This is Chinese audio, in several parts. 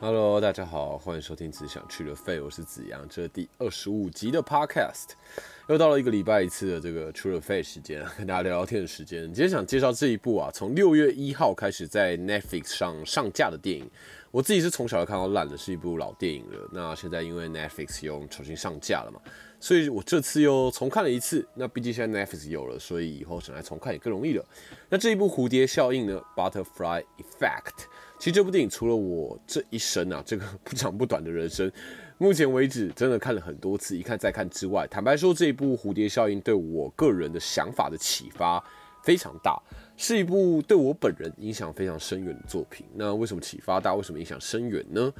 Hello，大家好，欢迎收听只想去的费，我是子阳，这是第二十五集的 Podcast，又到了一个礼拜一次的这个 True 的费时间，跟大家聊聊天的时间。今天想介绍这一部啊，从六月一号开始在 Netflix 上上架的电影。我自己是从小看到烂的，是一部老电影了。那现在因为 Netflix 又重新上架了嘛，所以我这次又重看了一次。那毕竟现在 Netflix 有了，所以以后想来重看也更容易了。那这一部蝴蝶效应呢，Butterfly Effect。其实这部电影除了我这一生啊，这个 不长不短的人生，目前为止真的看了很多次，一看再看之外，坦白说这一部蝴蝶效应对我个人的想法的启发非常大。是一部对我本人影响非常深远的作品。那为什么启发大？为什么影响深远呢？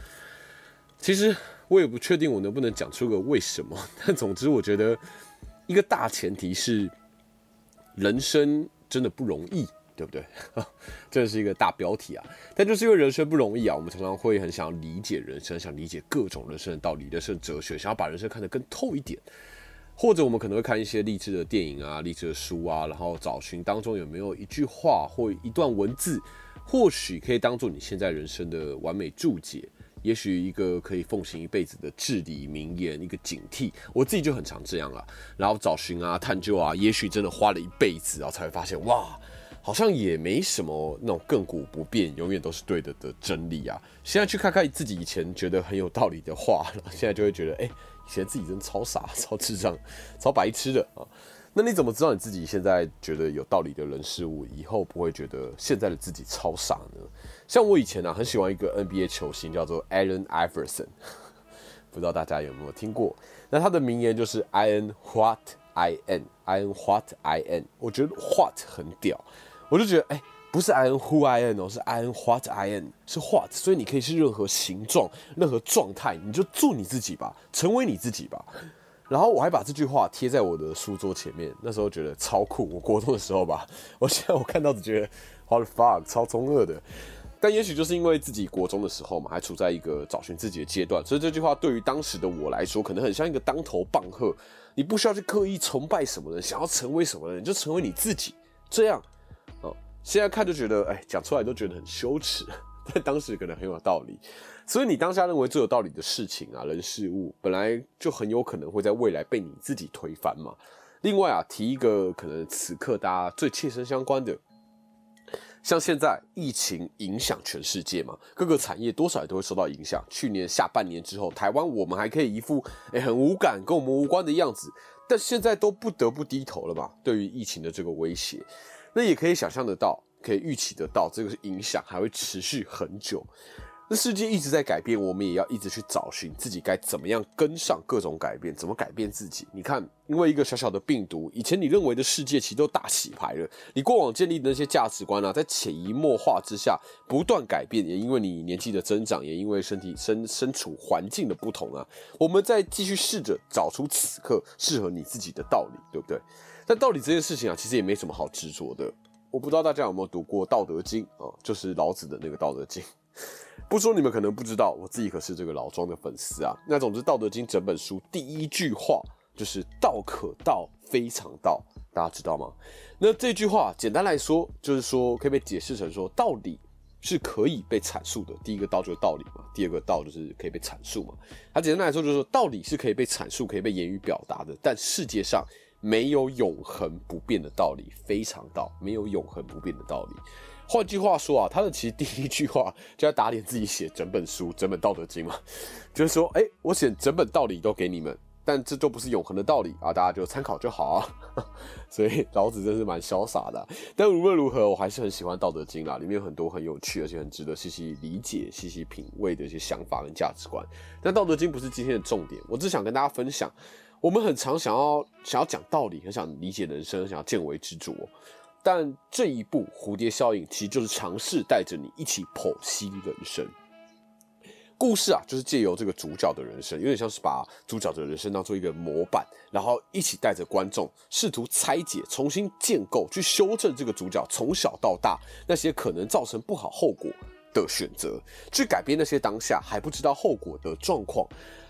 其实我也不确定我能不能讲出个为什么。但总之，我觉得一个大前提是，人生真的不容易，对不对？这是一个大标题啊。但就是因为人生不容易啊，我们常常会很想要理解人生，想理解各种人生的道理、人生哲学，想要把人生看得更透一点。或者我们可能会看一些励志的电影啊、励志的书啊，然后找寻当中有没有一句话或一段文字，或许可以当做你现在人生的完美注解，也许一个可以奉行一辈子的至理名言，一个警惕。我自己就很常这样了，然后找寻啊、探究啊，也许真的花了一辈子，然后才会发现，哇，好像也没什么那种亘古不变、永远都是对的的真理啊。现在去看看自己以前觉得很有道理的话，现在就会觉得，哎。以前自己真超傻、超智障、超白痴的啊！那你怎么知道你自己现在觉得有道理的人事物，以后不会觉得现在的自己超傻呢？像我以前呢，很喜欢一个 NBA 球星，叫做 Allen Iverson，不知道大家有没有听过？那他的名言就是 I N What ian in What ian。我觉得 What 很屌，我就觉得哎。不是 I N Who I am 哦，是 I N What I am，是 What，所以你可以是任何形状、任何状态，你就做你自己吧，成为你自己吧。然后我还把这句话贴在我的书桌前面，那时候觉得超酷。我国中的时候吧，我现在我看到只觉得 What the fuck，超中二的。但也许就是因为自己国中的时候嘛，还处在一个找寻自己的阶段，所以这句话对于当时的我来说，可能很像一个当头棒喝。你不需要去刻意崇拜什么人，想要成为什么人，就成为你自己，这样。现在看就觉得，哎，讲出来都觉得很羞耻，但当时可能很有道理。所以你当下认为最有道理的事情啊，人事物，本来就很有可能会在未来被你自己推翻嘛。另外啊，提一个可能此刻大家最切身相关的，像现在疫情影响全世界嘛，各个产业多少也都会受到影响。去年下半年之后，台湾我们还可以一副哎很无感、跟我们无关的样子，但现在都不得不低头了嘛。对于疫情的这个威胁。那也可以想象得到，可以预期得到，这个影响还会持续很久。那世界一直在改变，我们也要一直去找寻自己该怎么样跟上各种改变，怎么改变自己。你看，因为一个小小的病毒，以前你认为的世界其实都大洗牌了。你过往建立的那些价值观啊，在潜移默化之下不断改变，也因为你年纪的增长，也因为身体身身处环境的不同啊，我们在继续试着找出此刻适合你自己的道理，对不对？但道理这件事情啊，其实也没什么好执着的。我不知道大家有没有读过《道德经》啊，就是老子的那个《道德经》。不说你们可能不知道，我自己可是这个老庄的粉丝啊。那总之，《道德经》整本书第一句话就是“道可道，非常道”，大家知道吗？那这句话简单来说，就是说可以被解释成说，道理是可以被阐述的。第一个“道”就是道理嘛，第二个“道”就是可以被阐述嘛。它简单来说就是说，道理是可以被阐述、可以被言语表达的，但世界上。没有永恒不变的道理，非常道，没有永恒不变的道理。换句话说啊，他的其实第一句话就要打脸自己写整本书、整本《道德经》嘛，就是说，哎，我写整本道理都给你们，但这都不是永恒的道理啊，大家就参考就好啊。所以老子真是蛮潇洒的。但无论如何，我还是很喜欢《道德经》啦，里面有很多很有趣而且很值得细细理解、细细品味的一些想法跟价值观。但《道德经》不是今天的重点，我只想跟大家分享。我们很常想要想要讲道理，很想理解人生，想要见微知著。但这一部蝴蝶效应其实就是尝试带着你一起剖析人生。故事啊，就是借由这个主角的人生，有点像是把主角的人生当做一个模板，然后一起带着观众试图拆解、重新建构、去修正这个主角从小到大那些可能造成不好后果的选择，去改变那些当下还不知道后果的状况。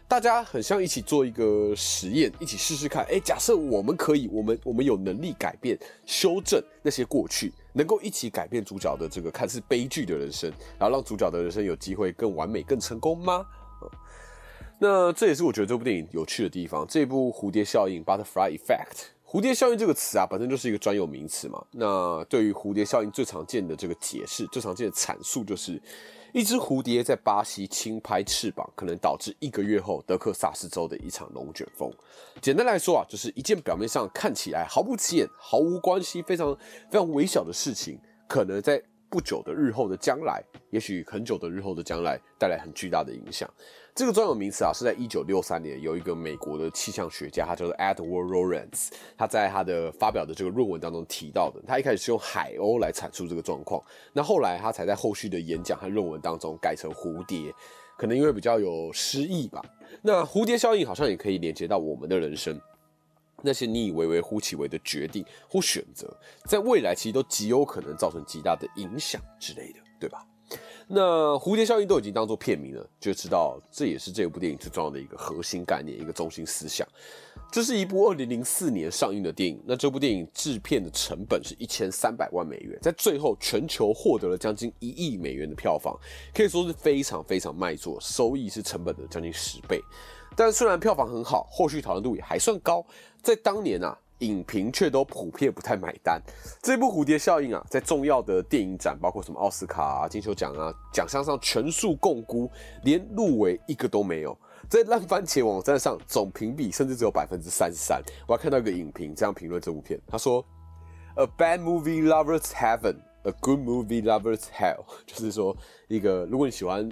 大家很像一起做一个实验，一起试试看。哎，假设我们可以，我们我们有能力改变、修正那些过去，能够一起改变主角的这个看似悲剧的人生，然后让主角的人生有机会更完美、更成功吗？那这也是我觉得这部电影有趣的地方。这部蝴蝶效应 （Butterfly Effect），蝴蝶效应这个词啊，本身就是一个专有名词嘛。那对于蝴蝶效应最常见的这个解释、最常见的阐述，就是一只蝴蝶在巴西轻拍翅膀，可能导致一个月后德克萨斯州的一场龙卷风。简单来说啊，就是一件表面上看起来毫不起眼、毫无关系、非常非常微小的事情，可能在。不久的日后的将来，也许很久的日后的将来，带来很巨大的影响。这个专有名词啊，是在一九六三年有一个美国的气象学家，他叫做 Edward Lorenz，他在他的发表的这个论文当中提到的。他一开始是用海鸥来阐述这个状况，那后来他才在后续的演讲和论文当中改成蝴蝶，可能因为比较有诗意吧。那蝴蝶效应好像也可以连接到我们的人生。那些你以为微乎其微的决定或选择，在未来其实都极有可能造成极大的影响之类的，对吧？那蝴蝶效应都已经当做片名了，就知道这也是这部电影最重要的一个核心概念，一个中心思想。这是一部二零零四年上映的电影，那这部电影制片的成本是一千三百万美元，在最后全球获得了将近一亿美元的票房，可以说是非常非常卖座，收益是成本的将近十倍。但虽然票房很好，后续讨论度也还算高。在当年啊，影评却都普遍不太买单。这部《蝴蝶效应》啊，在重要的电影展，包括什么奥斯卡啊、金球奖啊，奖项上全数共估，连入围一个都没有。在烂番茄网站上，总评比甚至只有百分之三十三。我还看到一个影评这样评论这部片，他说：“A bad movie lovers heaven, a good movie lovers hell。”就是说，一个如果你喜欢。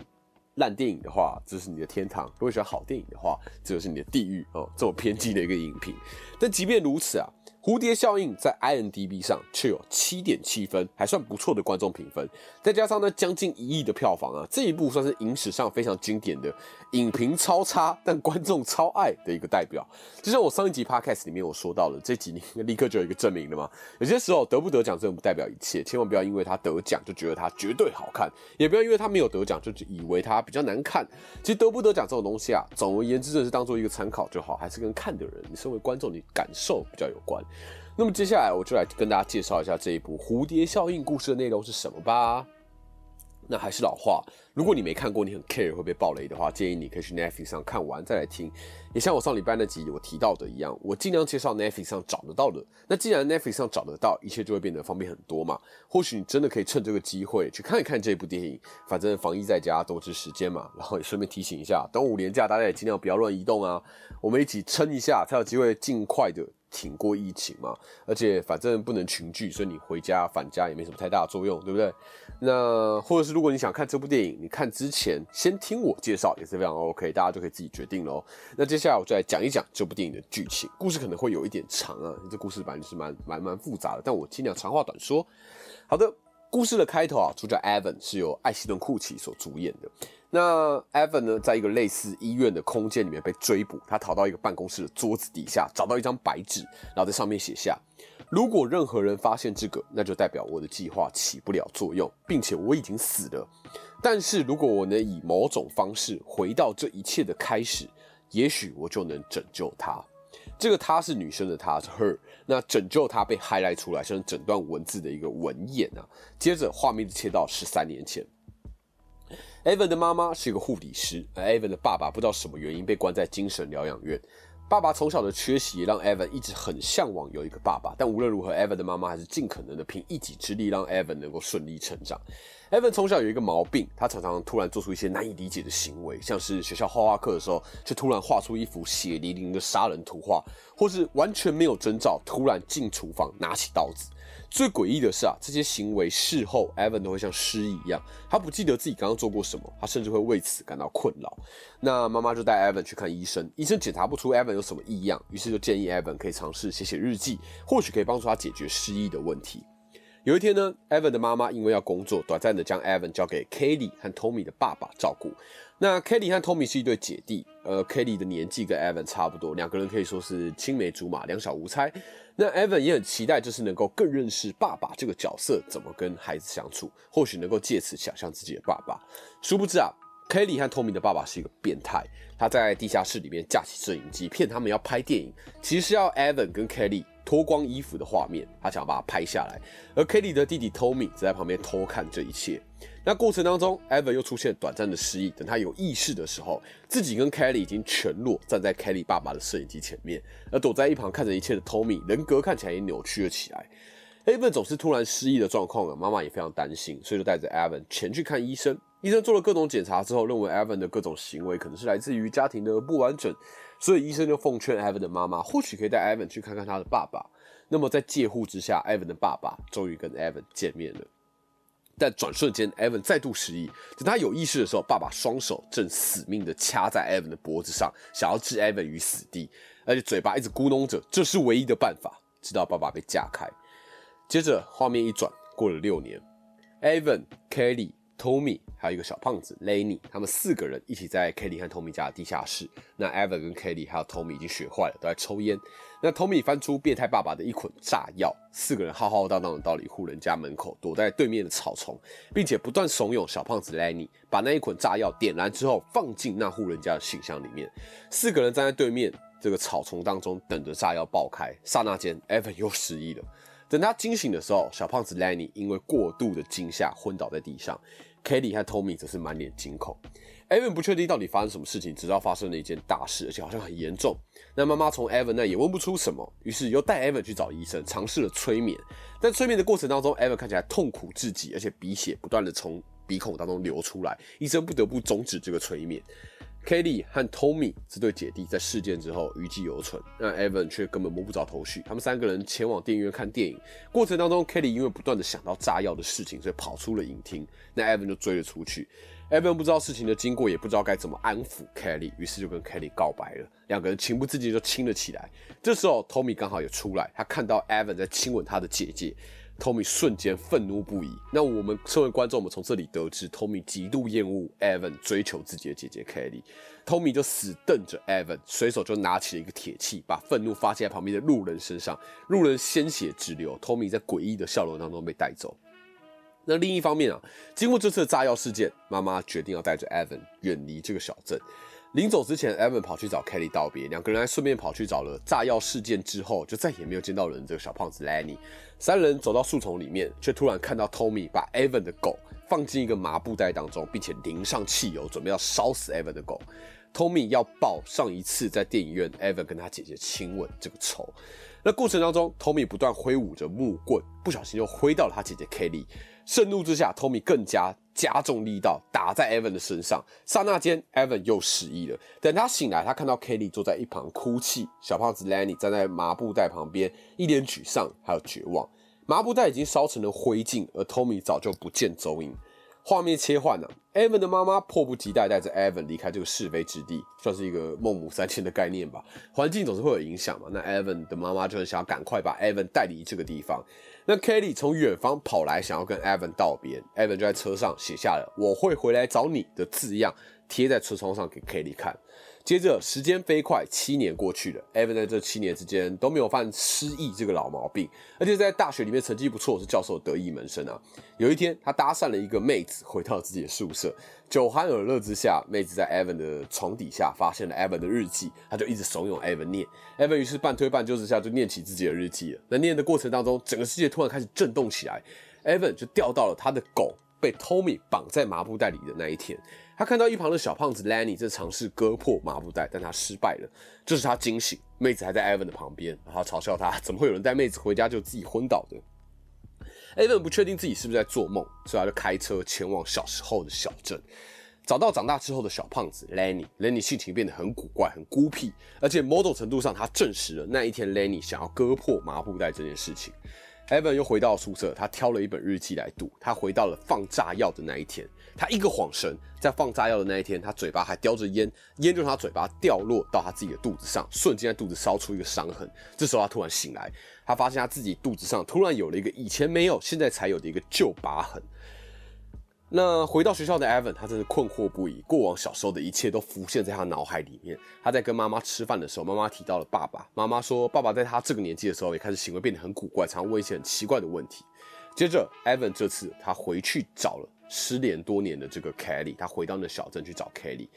烂电影的话，这是你的天堂；如果喜欢好电影的话，这就是你的地狱哦。这么偏激的一个影评，但即便如此啊。蝴蝶效应在 i n d b 上却有七点七分，还算不错的观众评分。再加上呢，将近一亿的票房啊，这一部算是影史上非常经典的影评超差但观众超爱的一个代表。就像我上一集 podcast 里面我说到了，这几年 立刻就有一个证明了嘛。有些时候得不得奖真的不代表一切，千万不要因为他得奖就觉得他绝对好看，也不要因为他没有得奖就以为他比较难看。其实得不得奖这种东西啊，总而言之，真是当做一个参考就好，还是跟看的人，你身为观众，你感受比较有关。那么接下来我就来跟大家介绍一下这一部《蝴蝶效应》故事的内容是什么吧。那还是老话，如果你没看过，你很 care 会被爆雷的话，建议你可以去 Netflix 上看完再来听。也像我上礼拜那集我提到的一样，我尽量介绍 Netflix 上找得到的。那既然 Netflix 上找得到，一切就会变得方便很多嘛。或许你真的可以趁这个机会去看一看这部电影，反正防疫在家，多值时间嘛。然后也顺便提醒一下，等五年假大家也尽量不要乱移动啊，我们一起撑一下，才有机会尽快的。挺过疫情嘛，而且反正不能群聚，所以你回家返家也没什么太大作用，对不对？那或者是如果你想看这部电影，你看之前先听我介绍也是非常 OK，大家就可以自己决定喽。那接下来我就来讲一讲这部电影的剧情，故事可能会有一点长啊，这故事本来就是蛮蛮蛮复杂的，但我尽量长话短说。好的。故事的开头啊，主角 Evan 是由艾希顿库奇所主演的。那 Evan 呢，在一个类似医院的空间里面被追捕，他逃到一个办公室的桌子底下，找到一张白纸，然后在上面写下：如果任何人发现这个，那就代表我的计划起不了作用，并且我已经死了。但是如果我能以某种方式回到这一切的开始，也许我就能拯救他。这个她是女生的她是 her，那拯救她被 highlight 出来，像整段文字的一个文眼啊。接着画面切到十三年前，Evan 的妈妈是一个护理师，而 Evan 的爸爸不知道什么原因被关在精神疗养院。爸爸从小的缺席让 Evan 一直很向往有一个爸爸，但无论如何，Evan 的妈妈还是尽可能的凭一己之力让 Evan 能够顺利成长。Evan 从小有一个毛病，他常常突然做出一些难以理解的行为，像是学校画画课的时候，却突然画出一幅血淋淋的杀人图画，或是完全没有征兆，突然进厨房拿起刀子。最诡异的是啊，这些行为事后，Evan 都会像失忆一样，他不记得自己刚刚做过什么，他甚至会为此感到困扰。那妈妈就带 Evan 去看医生，医生检查不出 Evan 有什么异样，于是就建议 Evan 可以尝试写写日记，或许可以帮助他解决失忆的问题。有一天呢，Evan 的妈妈因为要工作，短暂的将 Evan 交给 Kelly 和 Tommy 的爸爸照顾。那 Kelly 和 Tommy 是一对姐弟，呃，Kelly 的年纪跟 Evan 差不多，两个人可以说是青梅竹马，两小无猜。那 Evan 也很期待，就是能够更认识爸爸这个角色，怎么跟孩子相处，或许能够借此想象自己的爸爸。殊不知啊，Kelly 和 Tommy 的爸爸是一个变态，他在地下室里面架起摄影机，骗他们要拍电影，其实是要 Evan 跟 Kelly。脱光衣服的画面，他想要把它拍下来。而 Kelly 的弟弟 Tommy 则在旁边偷看这一切。那过程当中，Evan 又出现短暂的失忆。等他有意识的时候，自己跟 Kelly 已经全裸站在 Kelly 爸爸的摄影机前面，而躲在一旁看着一切的 Tommy 人格看起来也扭曲了起来。Evan 总是突然失忆的状况啊，妈妈也非常担心，所以就带着 Evan 前去看医生。医生做了各种检查之后，认为 Evan 的各种行为可能是来自于家庭的不完整，所以医生就奉劝 Evan 的妈妈，或许可以带 Evan 去看看他的爸爸。那么在介护之下，Evan 的爸爸终于跟 Evan 见面了。但转瞬间，Evan 再度失忆。等他有意识的时候，爸爸双手正死命的掐在 Evan 的脖子上，想要置 Evan 于死地，而且嘴巴一直咕哝着：“这是唯一的办法。”直到爸爸被架开。接着画面一转，过了六年，Evan、Kelly、Tommy 还有一个小胖子 Lenny，他们四个人一起在 Kelly 和 Tommy 家的地下室。那 Evan 跟 Kelly 还有 Tommy 已经学坏了，都在抽烟。那 Tommy 翻出变态爸爸的一捆炸药，四个人浩浩荡荡的到了一户人家门口，躲在对面的草丛，并且不断怂恿小胖子 Lenny 把那一捆炸药点燃之后放进那户人家的信箱里面。四个人站在对面这个草丛当中，等着炸药爆开。刹那间，Evan 又失忆了。等他惊醒的时候，小胖子 Lenny 因为过度的惊吓昏倒在地上，Kelly 和 Tommy 则是满脸惊恐。Evan 不确定到底发生什么事情，直到发生了一件大事，而且好像很严重。那妈妈从 Evan 那也问不出什么，于是又带 Evan 去找医生，尝试了催眠。在催眠的过程当中，Evan 看起来痛苦至极，而且鼻血不断的从鼻孔当中流出来，医生不得不终止这个催眠。Kelly 和 Tommy 这对姐弟在事件之后余悸犹存，那 Evan 却根本摸不着头绪。他们三个人前往电影院看电影过程当中，Kelly 因为不断的想到炸药的事情，所以跑出了影厅。那 Evan 就追了出去。Evan 不知道事情的经过，也不知道该怎么安抚 Kelly，于是就跟 Kelly 告白了。两个人情不自禁就亲了起来。这时候 Tommy 刚好也出来，他看到 Evan 在亲吻他的姐姐。Tommy 瞬间愤怒不已。那我们身为观众，我们从这里得知，Tommy 极度厌恶 Evan 追求自己的姐姐 Kelly。Tommy 就死瞪着 Evan，随手就拿起了一个铁器，把愤怒发泄在旁边的路人身上。路人鲜血直流，Tommy 在诡异的笑容当中被带走。那另一方面啊，经过这次的炸药事件，妈妈决定要带着 Evan 远离这个小镇。临走之前，Evan 跑去找 Kelly 道别，两个人还顺便跑去找了炸药事件之后就再也没有见到人这个小胖子 Lenny。三人走到树丛里面，却突然看到 Tommy 把 Evan 的狗放进一个麻布袋当中，并且淋上汽油，准备要烧死 Evan 的狗。Tommy 要报上一次在电影院 Evan 跟他姐姐亲吻这个仇。那过程当中，Tommy 不断挥舞着木棍，不小心又挥到了他姐姐 Kelly。盛怒之下，Tommy 更加。加重力道打在 Evan 的身上，刹那间，Evan 又失忆了。等他醒来，他看到 Kelly 坐在一旁哭泣，小胖子 Lenny 站在麻布袋旁边，一脸沮丧还有绝望。麻布袋已经烧成了灰烬，而 Tommy 早就不见踪影。画面切换了，Evan 的妈妈迫不及待带着 Evan 离开这个是非之地，算是一个孟母三迁的概念吧。环境总是会有影响嘛，那 Evan 的妈妈就很想要赶快把 Evan 带离这个地方。那 Kelly 从远方跑来，想要跟 Evan 道别，Evan 就在车上写下了“我会回来找你”的字样，贴在车窗上给 Kelly 看。接着，时间飞快，七年过去了。Evan 在这七年之间都没有犯失忆这个老毛病，而且在大学里面成绩不错，是教授得意门生啊。有一天，他搭讪了一个妹子，回到自己的宿舍，酒酣耳热之下，妹子在 Evan 的床底下发现了 Evan 的日记，他就一直怂恿 Evan 念。Evan 于是半推半就之下就念起自己的日记了。那念的过程当中，整个世界突然开始震动起来，Evan 就掉到了他的狗被 Tommy 绑在麻布袋里的那一天。他看到一旁的小胖子 Lenny 在尝试割破麻布袋，但他失败了。这是他惊醒，妹子还在 Evan 的旁边，然后嘲笑他怎么会有人带妹子回家就自己昏倒的。Evan 不确定自己是不是在做梦，所以他就开车前往小时候的小镇，找到长大之后的小胖子 Lenny。Lenny 性情变得很古怪、很孤僻，而且某种程度上，他证实了那一天 Lenny 想要割破麻布袋这件事情。Evan 又回到宿舍，他挑了一本日记来读。他回到了放炸药的那一天，他一个晃神，在放炸药的那一天，他嘴巴还叼着烟，烟就从他嘴巴掉落到他自己的肚子上，瞬间在肚子烧出一个伤痕。这时候他突然醒来，他发现他自己肚子上突然有了一个以前没有、现在才有的一个旧疤痕。那回到学校的 Evan，他真是困惑不已。过往小时候的一切都浮现在他脑海里面。他在跟妈妈吃饭的时候，妈妈提到了爸爸。妈妈说，爸爸在他这个年纪的时候，也开始行为变得很古怪，常问一些很奇怪的问题。接着，Evan 这次他回去找了失联多年的这个 Kelly，他回到那小镇去找 Kelly。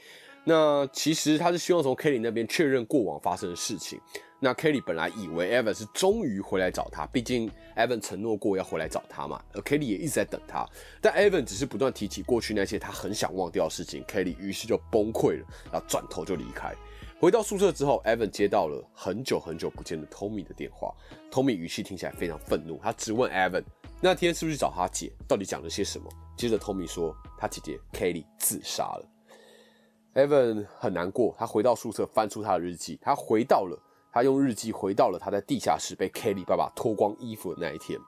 那其实他是希望从 Kelly 那边确认过往发生的事情。那 Kelly 本来以为 Evan 是终于回来找他，毕竟 Evan 承诺过要回来找他嘛，而 Kelly 也一直在等他。但 Evan 只是不断提起过去那些他很想忘掉的事情，Kelly 于是就崩溃了，然后转头就离开。回到宿舍之后，Evan 接到了很久很久不见的 Tommy 的电话。Tommy 语气听起来非常愤怒，他质问 Evan 那天是不是找他姐，到底讲了些什么？接着 Tommy 说他姐姐 Kelly 自杀了。Evan 很难过，他回到宿舍翻出他的日记，他回到了。他用日记回到了他在地下室被 Kelly 爸爸脱光衣服的那一天。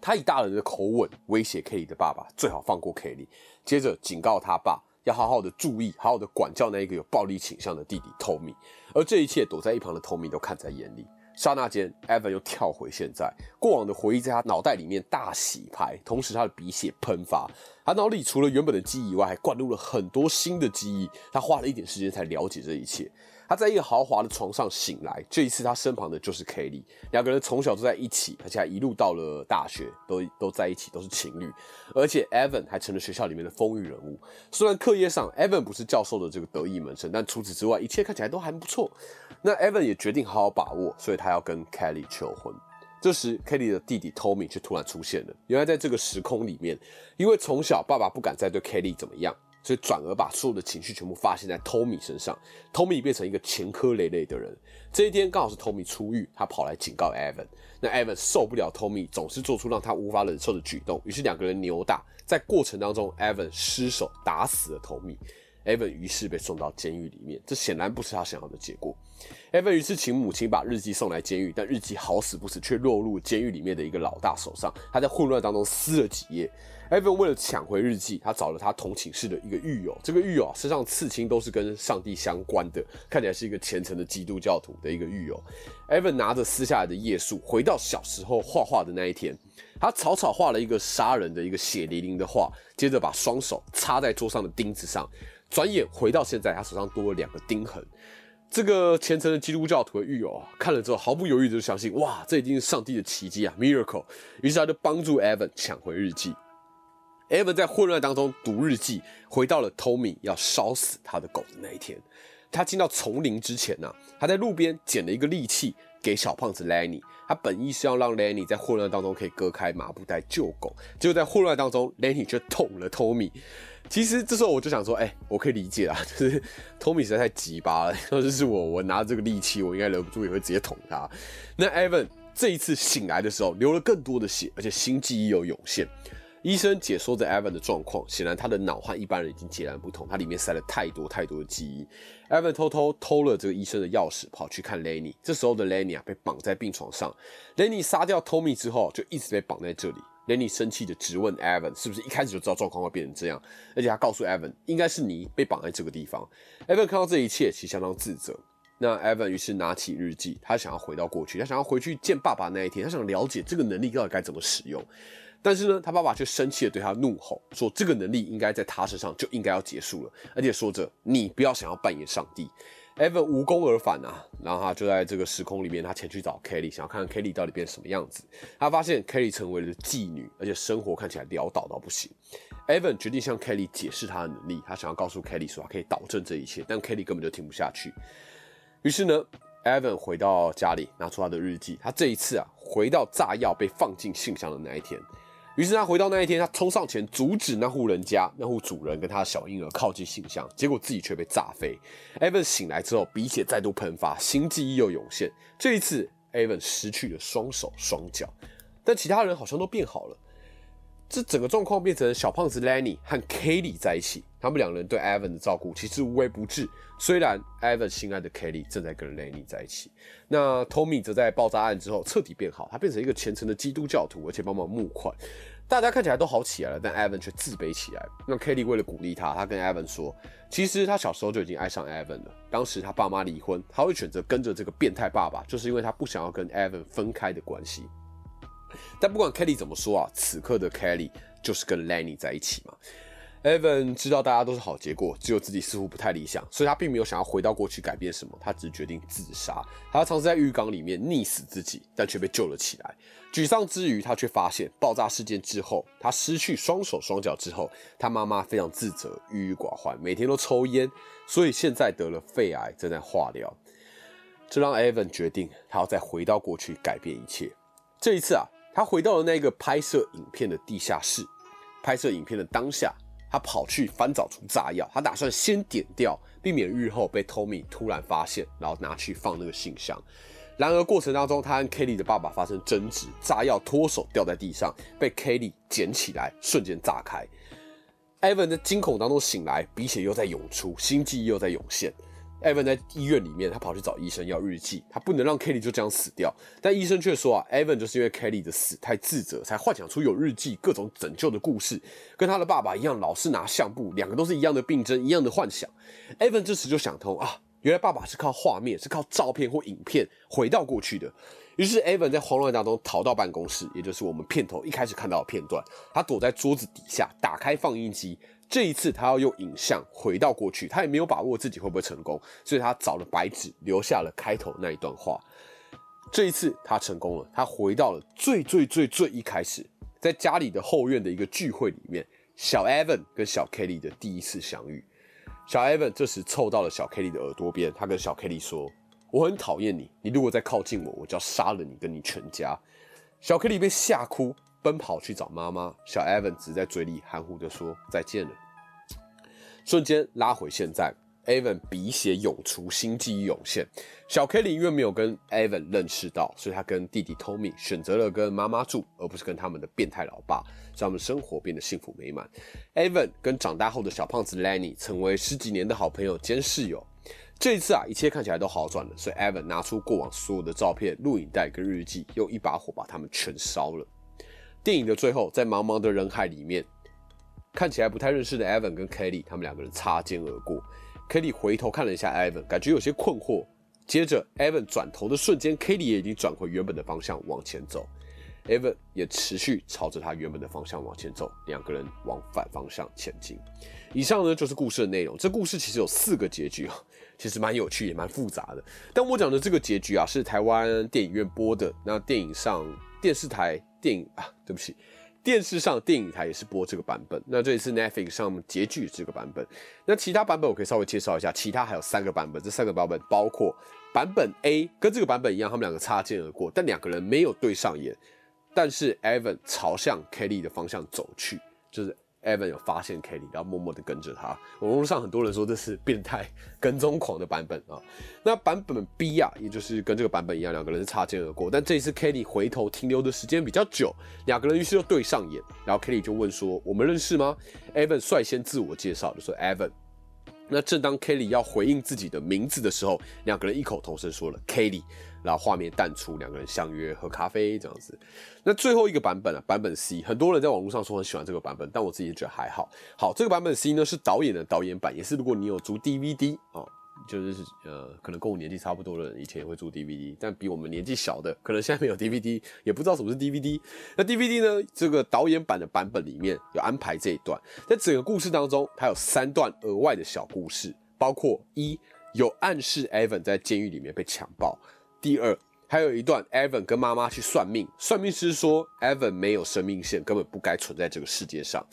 他以大人的口吻威胁 Kelly 的爸爸，最好放过 Kelly。接着警告他爸要好好的注意，好好的管教那一个有暴力倾向的弟弟 Tommy。而这一切躲在一旁的 Tommy 都看在眼里。刹那间，Evan 又跳回现在，过往的回忆在他脑袋里面大洗牌，同时他的鼻血喷发。他脑里除了原本的记忆以外，还灌入了很多新的记忆。他花了一点时间才了解这一切。他在一个豪华的床上醒来，这一次他身旁的就是 Kelly，两个人从小都在一起，而且还一路到了大学都都在一起，都是情侣。而且 Evan 还成了学校里面的风云人物。虽然课业上 Evan 不是教授的这个得意门生，但除此之外，一切看起来都还不错。那 Evan 也决定好好把握，所以他要跟 Kelly 求婚。这时，Kelly 的弟弟 Tommy 却突然出现了。原来在这个时空里面，因为从小爸爸不敢再对 Kelly 怎么样。所以转而把所有的情绪全部发泄在 Tommy 身上，Tommy 变成一个前科累累的人。这一天刚好是 Tommy 出狱，他跑来警告 Evan，那 Evan 受不了 Tommy 总是做出让他无法忍受的举动，于是两个人扭打，在过程当中，Evan 失手打死了 Tommy Evan 于是被送到监狱里面，这显然不是他想要的结果。Evan 于是请母亲把日记送来监狱，但日记好死不死却落入监狱里面的一个老大手上，他在混乱当中撕了几页。Evan 为了抢回日记，他找了他同寝室的一个狱友。这个狱友身上刺青都是跟上帝相关的，看起来是一个虔诚的基督教徒的一个狱友。Evan 拿着撕下来的页数，回到小时候画画的那一天，他草草画了一个杀人的一个血淋淋的画，接着把双手插在桌上的钉子上。转眼回到现在，他手上多了两个钉痕。这个虔诚的基督教徒的狱友啊，看了之后毫不犹豫的就相信，哇，这一定是上帝的奇迹啊，miracle。于是他就帮助 Evan 抢回日记。Evan 在混乱当中读日记，回到了 Tommy 要烧死他的狗的那一天。他进到丛林之前呢，他在路边捡了一个利器给小胖子 Lenny。他本意是要让 Lenny 在混乱当中可以割开麻布袋救狗，结果在混乱当中，Lenny 却捅了 Tommy。其实这时候我就想说，哎，我可以理解啦，就是 Tommy 实在太急巴了。要是是我，我拿这个利器，我应该忍不住也会直接捅他。那 Evan 这一次醒来的时候，流了更多的血，而且新记忆又涌现。医生解说着 Evan 的状况，显然他的脑和一般人已经截然不同，他里面塞了太多太多的记忆。Evan 偷偷偷了这个医生的钥匙，跑去看 Lenny。这时候的 Lenny 啊，被绑在病床上。Lenny 杀掉 Tommy 之后，就一直被绑在这里。Lenny 生气的质问 Evan，是不是一开始就知道状况会变成这样？而且他告诉 Evan，应该是你被绑在这个地方。Evan 看到这一切，其实相当自责。那 Evan 于是拿起日记，他想要回到过去，他想要回去见爸爸那一天，他想了解这个能力到底该怎么使用。但是呢，他爸爸却生气的对他怒吼，说这个能力应该在他身上就应该要结束了，而且说着你不要想要扮演上帝。Evan 无功而返啊，然后他就在这个时空里面，他前去找 Kelly，想要看看 Kelly 到底变什么样子。他发现 Kelly 成为了妓女，而且生活看起来潦倒到不行。Evan 决定向 Kelly 解释他的能力，他想要告诉 Kelly 说他可以导正这一切，但 Kelly 根本就听不下去。于是呢，Evan 回到家里，拿出他的日记，他这一次啊，回到炸药被放进信箱的那一天。于是他回到那一天，他冲上前阻止那户人家那户主人跟他的小婴儿靠近信箱，结果自己却被炸飞。Evan 醒来之后，鼻血再度喷发，新记忆又涌现。这一次，Evan 失去了双手双脚，但其他人好像都变好了。这整个状况变成小胖子 Lenny 和 Kelly 在一起，他们两人对 Evan 的照顾其实无微不至。虽然 Evan 心爱的 Kelly 正在跟 Lenny 在一起，那 Tommy 则在爆炸案之后彻底变好，他变成一个虔诚的基督教徒，而且帮忙募款。大家看起来都好起来了，但 Evan 却自卑起来。那 Kelly 为了鼓励他，他跟 Evan 说，其实他小时候就已经爱上 Evan 了。当时他爸妈离婚，他会选择跟着这个变态爸爸，就是因为他不想要跟 Evan 分开的关系。但不管 Kelly 怎么说啊，此刻的 Kelly 就是跟 Lenny 在一起嘛。Evan 知道大家都是好结果，只有自己似乎不太理想，所以他并没有想要回到过去改变什么，他只决定自杀。他尝试在浴缸里面溺死自己，但却被救了起来。沮丧之余，他却发现爆炸事件之后，他失去双手双脚之后，他妈妈非常自责、郁郁寡欢，每天都抽烟，所以现在得了肺癌，正在化疗。这让 Evan 决定，他要再回到过去改变一切。这一次啊，他回到了那个拍摄影片的地下室，拍摄影片的当下。他跑去翻找出炸药，他打算先点掉，避免日后被 Tommy 突然发现，然后拿去放那个信箱。然而过程当中，他和 Kelly 的爸爸发生争执，炸药脱手掉在地上，被 Kelly 捡起来，瞬间炸开。Evan 在惊恐当中醒来，鼻血又在涌出，心悸又在涌现。Evan 在医院里面，他跑去找医生要日记，他不能让 Kelly 就这样死掉。但医生却说啊，Evan 就是因为 Kelly 的死太自责，才幻想出有日记、各种拯救的故事，跟他的爸爸一样，老是拿相簿，两个都是一样的病症，一样的幻想。Evan 这时就想通啊，原来爸爸是靠画面，是靠照片或影片回到过去的。于是 Evan 在慌乱当中逃到办公室，也就是我们片头一开始看到的片段，他躲在桌子底下，打开放映机。这一次，他要用影像回到过去，他也没有把握自己会不会成功，所以他找了白纸，留下了开头那一段话。这一次，他成功了，他回到了最最最最一开始，在家里的后院的一个聚会里面，小 Evan 跟小 Kelly 的第一次相遇。小 Evan 这时凑到了小 Kelly 的耳朵边，他跟小 Kelly 说：“我很讨厌你，你如果再靠近我，我就要杀了你跟你全家。”小 Kelly 被吓哭。奔跑去找妈妈，小 Evan 只在嘴里含糊的说再见了。瞬间拉回现在，Evan 鼻血涌出，心悸涌现。小 Kelly 因为没有跟 Evan 认识到，所以他跟弟弟 Tommy 选择了跟妈妈住，而不是跟他们的变态老爸，让他们生活变得幸福美满。Evan 跟长大后的小胖子 Lenny 成为十几年的好朋友兼室友。这一次啊，一切看起来都好转了，所以 Evan 拿出过往所有的照片、录影带跟日记，用一把火把他们全烧了。电影的最后，在茫茫的人海里面，看起来不太认识的 Evan 跟 Kelly，他们两个人擦肩而过。Kelly 回头看了一下 Evan，感觉有些困惑。接着，Evan 转头的瞬间，Kelly 也已经转回原本的方向往前走。Evan 也持续朝着他原本的方向往前走，两个人往反方向前进。以上呢就是故事的内容。这故事其实有四个结局啊，其实蛮有趣也蛮复杂的。但我讲的这个结局啊，是台湾电影院播的。那电影上电视台。电影啊，对不起，电视上电影台也是播这个版本。那这一次 Netflix 上结局这个版本，那其他版本我可以稍微介绍一下。其他还有三个版本，这三个版本包括版本 A，跟这个版本一样，他们两个擦肩而过，但两个人没有对上眼，但是 Evan 朝向 Kelly 的方向走去，就是。Evan 有发现 Kelly，然后默默的跟着他。网络上很多人说这是变态跟踪狂的版本啊。那版本 B 啊，也就是跟这个版本一样，两个人是擦肩而过。但这一次 Kelly 回头停留的时间比较久，两个人于是就对上眼。然后 Kelly 就问说：“我们认识吗？”Evan 率先自我介绍，就说：“Evan。”那正当 Kelly 要回应自己的名字的时候，两个人异口同声说了 Kelly。然后画面淡出，两个人相约喝咖啡这样子。那最后一个版本啊，版本 C，很多人在网络上说很喜欢这个版本，但我自己觉得还好。好，这个版本 C 呢是导演的导演版，也是如果你有租 DVD 啊，就是呃，可能跟我年纪差不多的人以前也会租 DVD，但比我们年纪小的，可能现在没有 DVD，也不知道什么是 DVD。那 DVD 呢，这个导演版的版本里面有安排这一段，在整个故事当中，它有三段额外的小故事，包括一有暗示 Evan 在监狱里面被强暴。第二，还有一段，Evan 跟妈妈去算命，算命师说 Evan 没有生命线，根本不该存在这个世界上。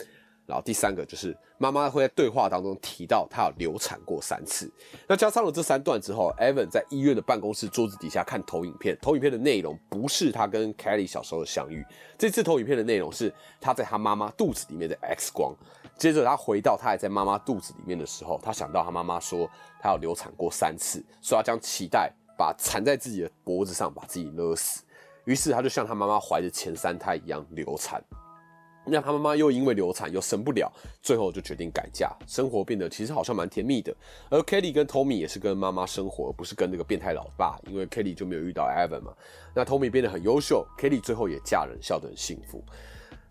然后第三个就是妈妈会在对话当中提到她有流产过三次。那加上了这三段之后，Evan 在医院的办公室桌子底下看投影片，投影片的内容不是他跟 Kelly 小时候的相遇，这次投影片的内容是他在他妈妈肚子里面的 X 光。接着他回到他还在妈妈肚子里面的时候，他想到他妈妈说他有流产过三次，所以他将脐带。把缠在自己的脖子上，把自己勒死。于是他就像他妈妈怀着前三胎一样流产。那他妈妈又因为流产又生不了，最后就决定改嫁，生活变得其实好像蛮甜蜜的。而 Kelly 跟 Tommy 也是跟妈妈生活，不是跟那个变态老爸，因为 Kelly 就没有遇到 Evan 嘛。那 Tommy 变得很优秀，Kelly 最后也嫁人，笑得很幸福。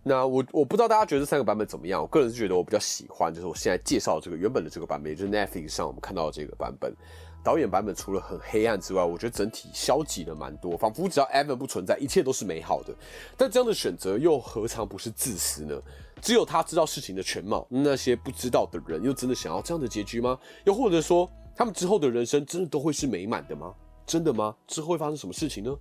那我我不知道大家觉得这三个版本怎么样？我个人是觉得我比较喜欢，就是我现在介绍这个原本的这个版本，也就是 Netflix 上我们看到的这个版本。导演版本除了很黑暗之外，我觉得整体消极了蛮多，仿佛只要 Evan 不存在，一切都是美好的。但这样的选择又何尝不是自私呢？只有他知道事情的全貌，那些不知道的人又真的想要这样的结局吗？又或者说，他们之后的人生真的都会是美满的吗？真的吗？之后会发生什么事情呢？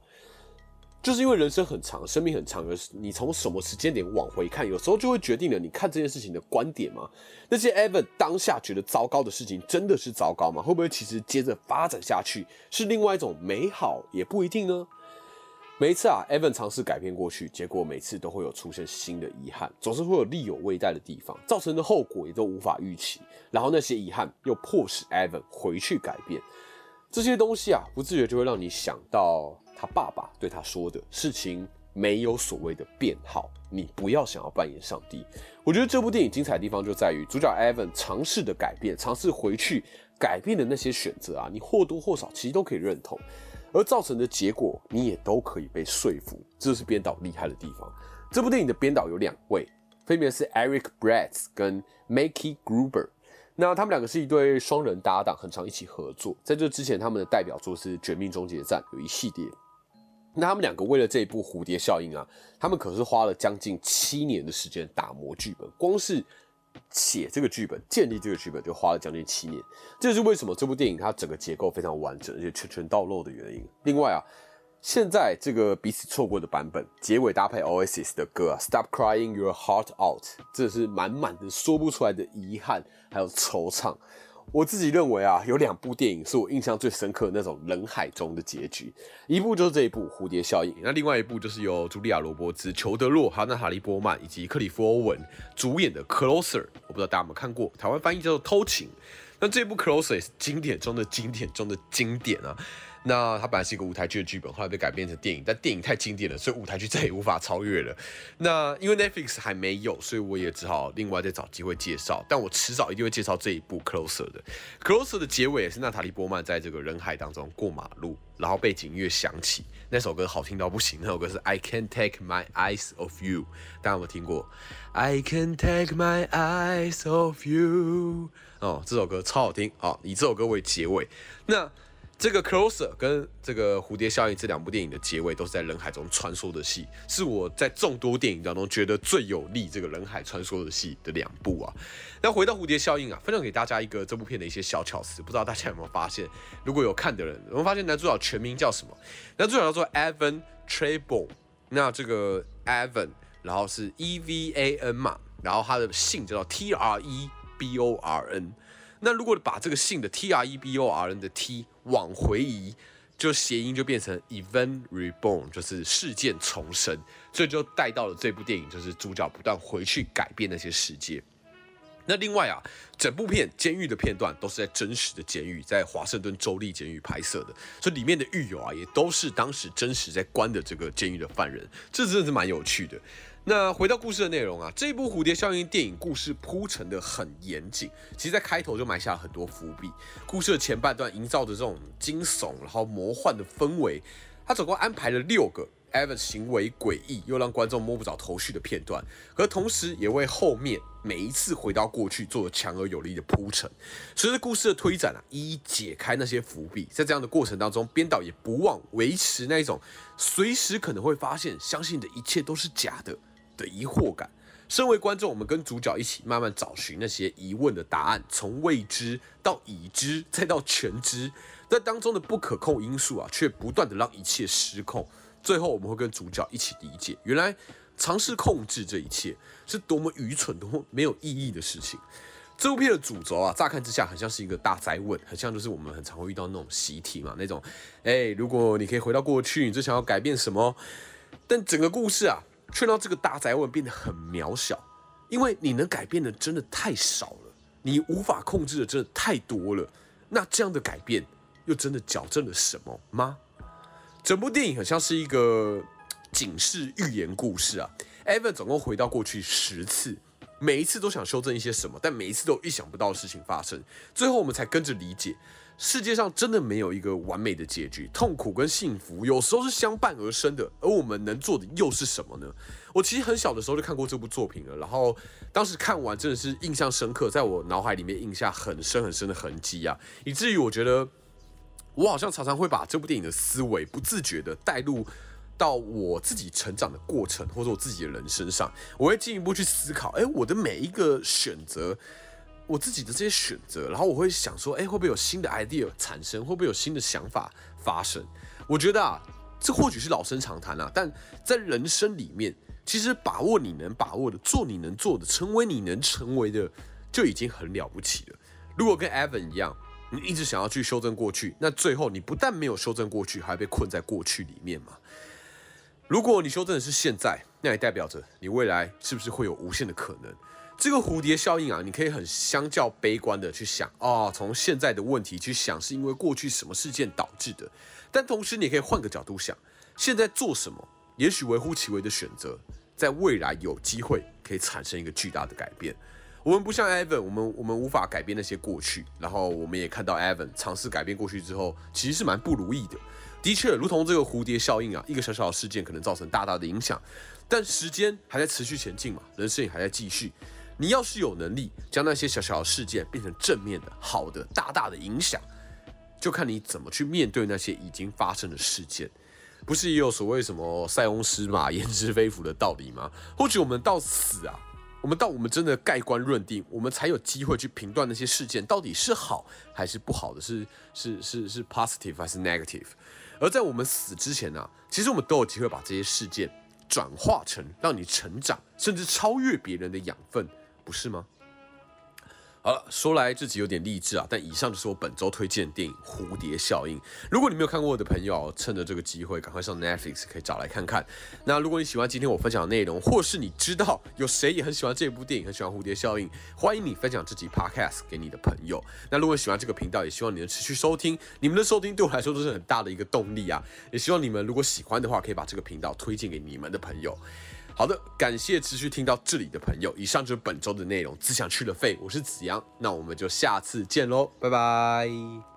就是因为人生很长，生命很长，而你从什么时间点往回看，有时候就会决定了你看这件事情的观点吗？那些 Evan 当下觉得糟糕的事情，真的是糟糕吗？会不会其实接着发展下去是另外一种美好，也不一定呢？每一次啊，Evan 尝试改变过去，结果每次都会有出现新的遗憾，总是会有力有未逮的地方，造成的后果也都无法预期。然后那些遗憾又迫使 Evan 回去改变。这些东西啊，不自觉就会让你想到他爸爸对他说的事情：没有所谓的变好，你不要想要扮演上帝。我觉得这部电影精彩的地方就在于主角 Evan 尝试的改变，尝试回去改变的那些选择啊，你或多或少其实都可以认同，而造成的结果你也都可以被说服。这是编导厉害的地方。这部电影的编导有两位，分别是 Eric Bretts 跟 Mickey Gruber。那他们两个是一对双人搭档，很常一起合作。在这之前，他们的代表作是《绝命终结战》，有一系列。那他们两个为了这一部《蝴蝶效应》啊，他们可是花了将近七年的时间打磨剧本，光是写这个剧本、建立这个剧本就花了将近七年。这是为什么这部电影它整个结构非常完整，而且全全到漏的原因。另外啊。现在这个彼此错过的版本，结尾搭配 Oasis 的歌啊，Stop Crying Your Heart Out，这是满满的说不出来的遗憾，还有惆怅。我自己认为啊，有两部电影是我印象最深刻的那种人海中的结局，一部就是这一部《蝴蝶效应》，那另外一部就是由茱莉亚·罗伯兹、裘德·洛、哈娜·塔利波曼以及克里夫·欧文主演的《Closer》，我不知道大家有没有看过，台湾翻译叫做《偷情》。那这部《Closer》是经典中的经典中的经典啊。那它本来是一个舞台剧的剧本，后来被改编成电影，但电影太经典了，所以舞台剧再也无法超越了。那因为 Netflix 还没有，所以我也只好另外再找机会介绍。但我迟早一定会介绍这一部 Closer 的。Closer 的结尾也是娜塔莉波曼在这个人海当中过马路，然后背景音乐响起，那首歌好听到不行。那首歌是 I Can Take My Eyes Off You，大家有没有听过？I Can Take My Eyes Off You，哦，这首歌超好听。好，以这首歌为结尾，那。这个 Closer 跟这个蝴蝶效应这两部电影的结尾都是在人海中穿梭的戏，是我在众多电影当中觉得最有利这个人海穿梭的戏的两部啊。那回到蝴蝶效应啊，分享给大家一个这部片的一些小巧思，不知道大家有没有发现？如果有看的人，有没有发现男主角全名叫什么？男主角叫做 Evan Treble，那这个 Evan，然后是 E V A N 嘛，然后他的姓叫做 T R E B O R N。那如果把这个姓的 T R E B O R N 的 T 往回移，就谐音就变成 Event Reborn，就是事件重生，所以就带到了这部电影，就是主角不断回去改变那些世界。那另外啊，整部片监狱的片段都是在真实的监狱，在华盛顿州立监狱拍摄的，所以里面的狱友啊，也都是当时真实在关的这个监狱的犯人，这真的是蛮有趣的。那回到故事的内容啊，这部《蝴蝶效应》电影故事铺陈的很严谨，其实在开头就埋下了很多伏笔。故事的前半段营造的这种惊悚然后魔幻的氛围，他总共安排了六个 Evan 行为诡异又让观众摸不着头绪的片段，而同时也为后面每一次回到过去做了强而有力的铺陈。随着故事的推展啊，一一解开那些伏笔，在这样的过程当中，编导也不忘维持那一种随时可能会发现、相信的一切都是假的。的疑惑感，身为观众，我们跟主角一起慢慢找寻那些疑问的答案，从未知到已知，再到全知，在当中的不可控因素啊，却不断的让一切失控。最后，我们会跟主角一起理解，原来尝试控制这一切是多么愚蠢、多么没有意义的事情。这部片的主轴啊，乍看之下很像是一个大灾问，很像就是我们很常会遇到那种习题嘛，那种，哎，如果你可以回到过去，你最想要改变什么？但整个故事啊。却让这个大灾问变得很渺小，因为你能改变的真的太少了，你无法控制的真的太多了。那这样的改变又真的矫正了什么吗？整部电影很像是一个警示预言故事啊。Evan 总共回到过去十次，每一次都想修正一些什么，但每一次都有意想不到的事情发生，最后我们才跟着理解。世界上真的没有一个完美的结局，痛苦跟幸福有时候是相伴而生的，而我们能做的又是什么呢？我其实很小的时候就看过这部作品了，然后当时看完真的是印象深刻，在我脑海里面印下很深很深的痕迹啊，以至于我觉得我好像常常会把这部电影的思维不自觉的带入。到我自己成长的过程，或者我自己的人身上，我会进一步去思考，哎，我的每一个选择，我自己的这些选择，然后我会想说，哎，会不会有新的 idea 产生？会不会有新的想法发生？我觉得啊，这或许是老生常谈啊，但在人生里面，其实把握你能把握的，做你能做的，成为你能成为的，就已经很了不起了。如果跟 Evan 一样，你一直想要去修正过去，那最后你不但没有修正过去，还被困在过去里面嘛？如果你修正的是现在，那也代表着你未来是不是会有无限的可能？这个蝴蝶效应啊，你可以很相较悲观的去想啊，从现在的问题去想，是因为过去什么事件导致的。但同时，你可以换个角度想，现在做什么，也许微乎其微的选择，在未来有机会可以产生一个巨大的改变。我们不像 Evan，我们我们无法改变那些过去，然后我们也看到 Evan 尝试改变过去之后，其实是蛮不如意的。的确，如同这个蝴蝶效应啊，一个小小的事件可能造成大大的影响，但时间还在持续前进嘛，人生也还在继续。你要是有能力将那些小小的事件变成正面的、好的、大大的影响，就看你怎么去面对那些已经发生的事件。不是也有所谓什么塞翁失马焉知非福的道理吗？或许我们到死啊。我们到我们真的盖棺论定，我们才有机会去评断那些事件到底是好还是不好的，是是是是 positive 还是 negative。而在我们死之前呢，其实我们都有机会把这些事件转化成让你成长甚至超越别人的养分，不是吗？好了，说来这集有点励志啊，但以上就是我本周推荐电影《蝴蝶效应》。如果你没有看过的朋友，趁着这个机会赶快上 Netflix 可以找来看看。那如果你喜欢今天我分享的内容，或是你知道有谁也很喜欢这部电影，很喜欢《蝴蝶效应》，欢迎你分享这集 Podcast 给你的朋友。那如果喜欢这个频道，也希望你能持续收听。你们的收听对我来说都是很大的一个动力啊！也希望你们如果喜欢的话，可以把这个频道推荐给你们的朋友。好的，感谢持续听到这里的朋友。以上就是本周的内容。只想去了肺，我是子阳，那我们就下次见喽，拜拜。